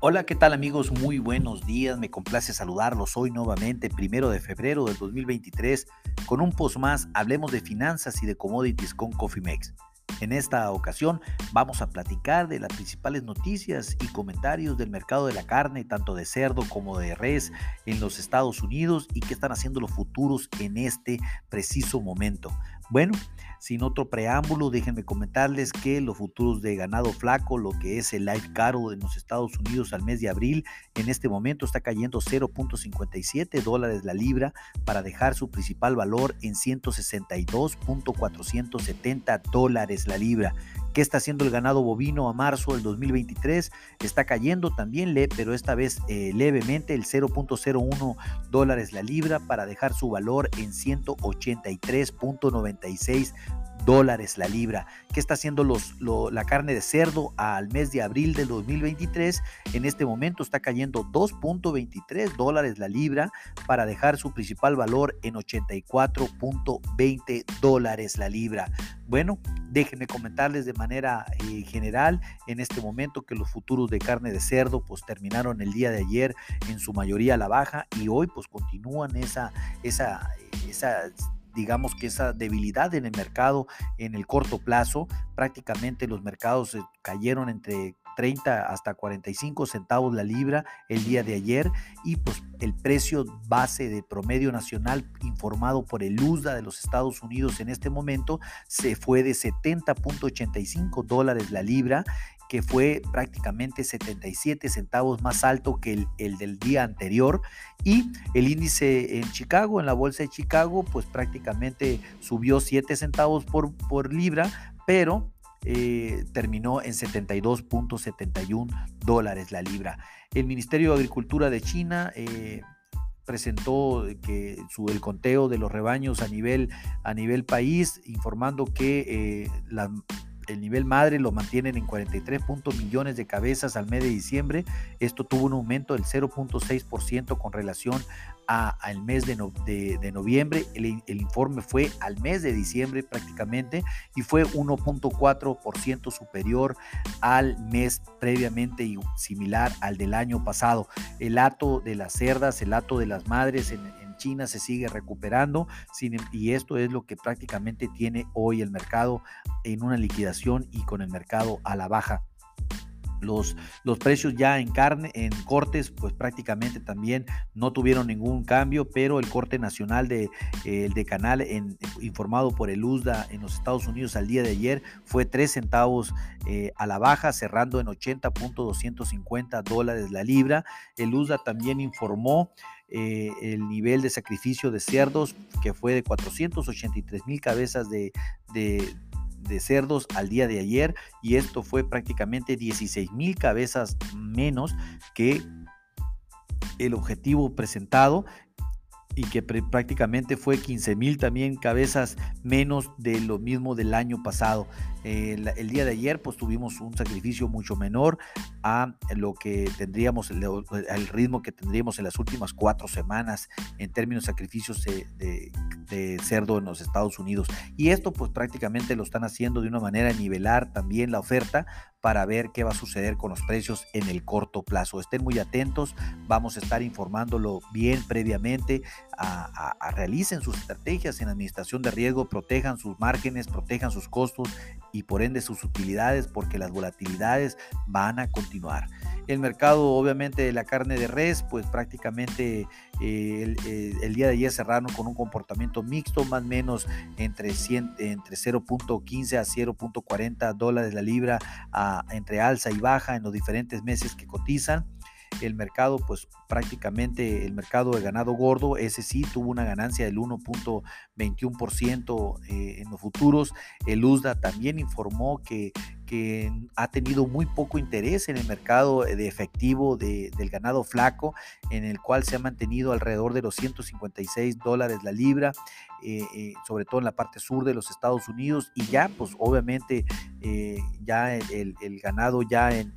Hola, ¿qué tal amigos? Muy buenos días, me complace saludarlos hoy nuevamente, primero de febrero del 2023, con un post más, hablemos de finanzas y de commodities con CoffeeMex. En esta ocasión vamos a platicar de las principales noticias y comentarios del mercado de la carne, tanto de cerdo como de res en los Estados Unidos y qué están haciendo los futuros en este preciso momento. Bueno, sin otro preámbulo, déjenme comentarles que los futuros de ganado flaco, lo que es el live caro en los Estados Unidos al mes de abril, en este momento está cayendo 0.57 dólares la libra para dejar su principal valor en 162.470 dólares la libra. ¿Qué está haciendo el ganado bovino a marzo del 2023? Está cayendo también, pero esta vez eh, levemente, el 0.01 dólares la libra para dejar su valor en 183.96 dólares la libra. ¿Qué está haciendo los, la carne de cerdo al mes de abril del 2023? En este momento está cayendo 2.23 dólares la libra para dejar su principal valor en 84.20 dólares la libra. Bueno, déjenme comentarles de manera eh, general en este momento que los futuros de carne de cerdo pues terminaron el día de ayer en su mayoría a la baja y hoy pues continúan esa, esa, esa digamos que esa debilidad en el mercado en el corto plazo. Prácticamente los mercados cayeron entre 30 hasta 45 centavos la libra el día de ayer y pues el precio base de promedio nacional informado por el USDA de los Estados Unidos en este momento se fue de 70.85 dólares la libra que fue prácticamente 77 centavos más alto que el, del día anterior. Y el índice en Chicago, en la bolsa de Chicago, pues prácticamente subió 7 centavos por, por libra, pero eh, terminó en 72.71 dólares la libra. El Ministerio de Agricultura de China eh, presentó que su, el conteo de los rebaños a nivel, a nivel país, informando que eh, el nivel madre lo mantienen en 43 millones de cabezas al mes de diciembre. Esto tuvo un aumento del 0.6% con relación al mes de, noviembre. El, informe fue al mes de diciembre prácticamente y fue 1.4% superior al mes previamente y similar al del año pasado. El hato de las cerdas, el hato de las madres en China se sigue recuperando y esto es lo que prácticamente tiene hoy el mercado en una liquidación y con el mercado a la baja. Los, los, precios ya en carne, en cortes, pues prácticamente también no tuvieron ningún cambio, pero el corte nacional de, el de canal informado por el USDA en los Estados Unidos al día de ayer fue 3 centavos eh, a la baja, cerrando en 80.250 dólares la libra. El USDA también informó eh, el nivel de sacrificio de cerdos, que fue de 483 mil cabezas de, de, cerdos al día de ayer, y esto fue prácticamente 16 mil cabezas menos que el objetivo presentado y que prácticamente fue 15 mil también cabezas menos de lo mismo del año pasado. El, día de ayer pues tuvimos un sacrificio mucho menor a lo que tendríamos, el, ritmo que tendríamos en las últimas cuatro semanas en términos de sacrificios de, de cerdo en los Estados Unidos. Y esto pues prácticamente lo están haciendo de una manera nivelar también la oferta para ver qué va a suceder con los precios en el corto plazo. Estén muy atentos, vamos a estar informándolo bien previamente, realicen sus estrategias en administración de riesgo, protejan sus márgenes, protejan sus costos y por ende sus utilidades porque las volatilidades van a continuar. El mercado, obviamente, de la carne de res, pues prácticamente eh, eh, el, día de ayer cerraron con un comportamiento mixto, más o menos entre, entre 0.15 a 0.40 dólares la libra, entre alza y baja en los diferentes meses que cotizan el mercado, pues prácticamente el mercado de ganado gordo, ese sí tuvo una ganancia del 1.21% eh, en los futuros. El USDA también informó que, que ha tenido muy poco interés en el mercado de efectivo del ganado flaco, en el cual se ha mantenido alrededor de los 156 dólares la libra, eh, eh, sobre todo en la parte sur de los Estados Unidos, y ya, pues obviamente, ya el, ganado ya en,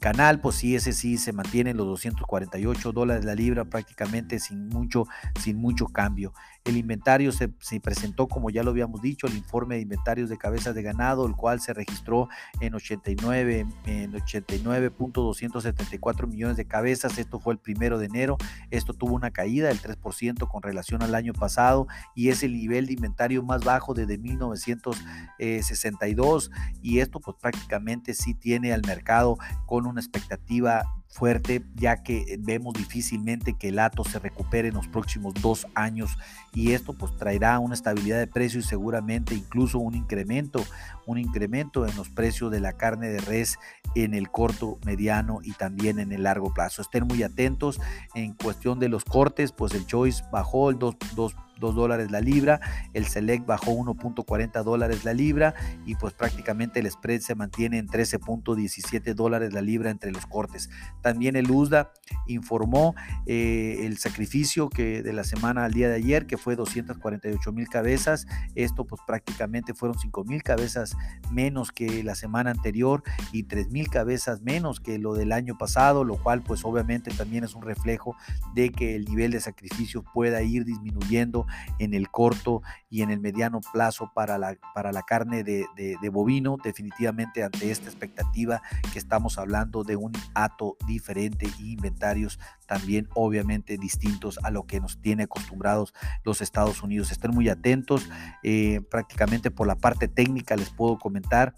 canal, pues sí, ese sí se mantiene en los 248 dólares la libra prácticamente sin mucho, sin mucho cambio. El inventario se, presentó, como ya lo habíamos dicho, el informe de inventarios de cabezas de ganado, el cual se registró en 89, en 89.274 millones de cabezas. Esto fue el primero de enero. Esto tuvo una caída del 3% con relación al año pasado y es el nivel de inventario más bajo desde 1962 y esto pues prácticamente sí tiene al mercado con una expectativa fuerte, ya que vemos difícilmente que el ATO se recupere en los próximos dos años y esto pues traerá una estabilidad de precio y seguramente incluso un incremento, un incremento en los precios de la carne de res en el corto, mediano y también en el largo plazo. Estén muy atentos en cuestión de los cortes, pues el Choice bajó el 2, 2 2 dólares la libra, el Select bajó 1.40 dólares la libra y pues prácticamente el spread se mantiene en 13.17 dólares la libra entre los cortes. También el USDA informó eh, el sacrificio que de la semana al día de ayer, que fue 248 mil cabezas. Esto pues prácticamente fueron 5 mil cabezas menos que la semana anterior y 3 mil cabezas menos que lo del año pasado, lo cual pues obviamente también es un reflejo de que el nivel de sacrificio pueda ir disminuyendo en el corto y en el mediano plazo para la, para la carne de, de bovino. Definitivamente ante esta expectativa que estamos hablando de un ato diferente y inventarios también obviamente distintos a lo que nos tiene acostumbrados los Estados Unidos. Estén muy atentos, eh, prácticamente por la parte técnica les puedo comentar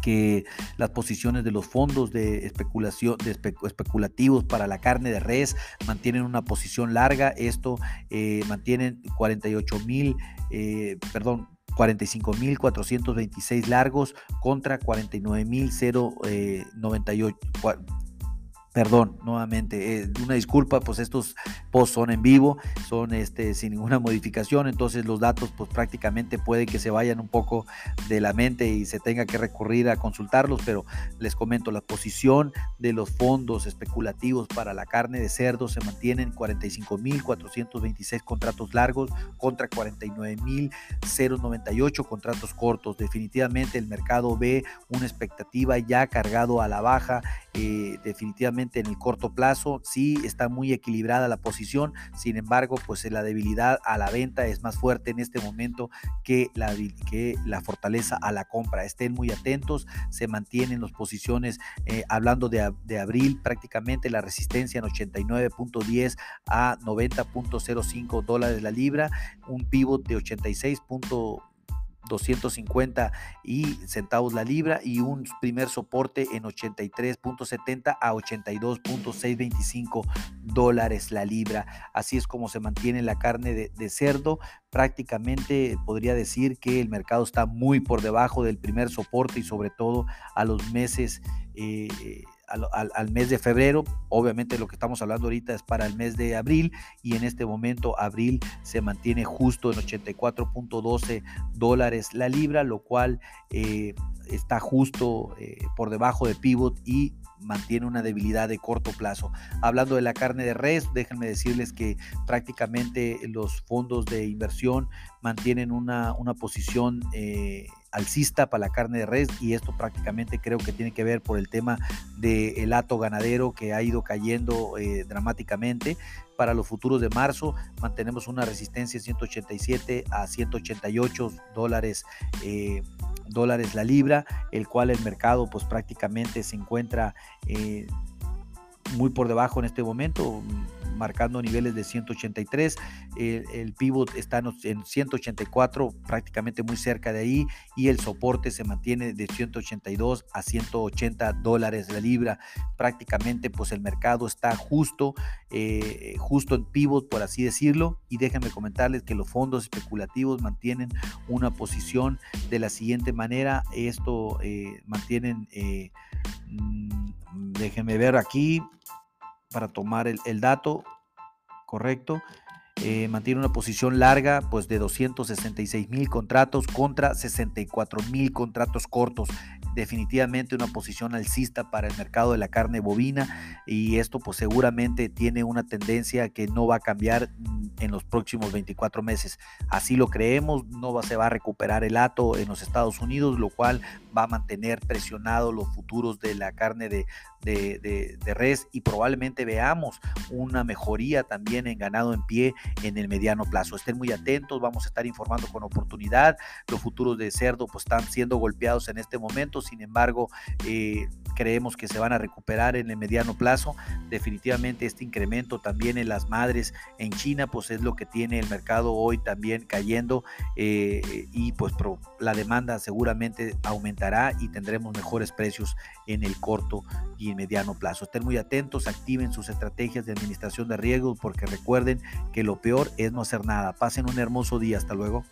que las posiciones de los fondos de especulación de especulativos para la carne de res mantienen una posición larga. Esto eh, mantienen 48 mil, eh, perdón, 45.426 largos contra 49.098 Perdón, nuevamente, eh, una disculpa, pues estos posts son en vivo, son este, sin ninguna modificación, entonces los datos pues prácticamente puede que se vayan un poco de la mente y se tenga que recurrir a consultarlos, pero les comento, la posición de los fondos especulativos para la carne de cerdo se mantiene en 45.426 contratos largos contra 49.098 contratos cortos. Definitivamente el mercado ve una expectativa ya cargado a la baja, eh, definitivamente en el corto plazo. Sí está muy equilibrada la posición, sin embargo, pues la debilidad a la venta es más fuerte en este momento que la, que la fortaleza a la compra. Estén muy atentos, se mantienen las posiciones, eh, hablando de, abril, prácticamente la resistencia en 89.10 a 90.05 dólares la libra, un pivot de 86. 250 y centavos la libra y un primer soporte en 83.70 a 82.625 dólares la libra. Así es como se mantiene la carne de, cerdo. Prácticamente podría decir que el mercado está muy por debajo del primer soporte y sobre todo a los meses eh, al, mes de febrero. Obviamente lo que estamos hablando ahorita es para el mes de abril y en este momento abril se mantiene justo en 84.12 dólares la libra, lo cual eh, está justo eh, por debajo de pivot y mantiene una debilidad de corto plazo. Hablando de la carne de res, déjenme decirles que prácticamente los fondos de inversión mantienen una, una posición eh, alcista para la carne de res y esto prácticamente creo que tiene que ver por el tema del hato ganadero que ha ido cayendo eh, dramáticamente. Para los futuros de marzo mantenemos una resistencia de 187 a 188 dólares. Eh, dólares la libra, el cual el mercado pues prácticamente se encuentra eh, muy por debajo en este momento, marcando niveles de 183. El, pivot está en 184, prácticamente muy cerca de ahí, y el soporte se mantiene de 182 a 180 dólares la libra. Prácticamente, pues el mercado está justo, eh, justo en pivot, por así decirlo. Y déjenme comentarles que los fondos especulativos mantienen una posición de la siguiente manera. Esto eh, mantienen, eh, mm, déjenme ver aquí, para tomar el, dato correcto. Eh, mantiene una posición larga pues de 266 mil contratos contra 64 mil contratos cortos. Definitivamente una posición alcista para el mercado de la carne bovina y esto pues seguramente tiene una tendencia que no va a cambiar mm, en los próximos 24 meses. Así lo creemos, no se va a recuperar el ato en los Estados Unidos, lo cual va a mantener presionado los futuros de la carne de, de, res y probablemente veamos una mejoría también en ganado en pie en el mediano plazo. Estén muy atentos, vamos a estar informando con oportunidad. Los futuros de cerdo pues están siendo golpeados en este momento, sin embargo, eh, creemos que se van a recuperar en el mediano plazo. Definitivamente este incremento también en las madres en China, pues es lo que tiene el mercado hoy también cayendo eh, y pues la demanda seguramente aumentará y tendremos mejores precios en el corto y mediano plazo. Estén muy atentos, activen sus estrategias de administración de riesgos porque recuerden que lo peor es no hacer nada. Pasen un hermoso día. Hasta luego.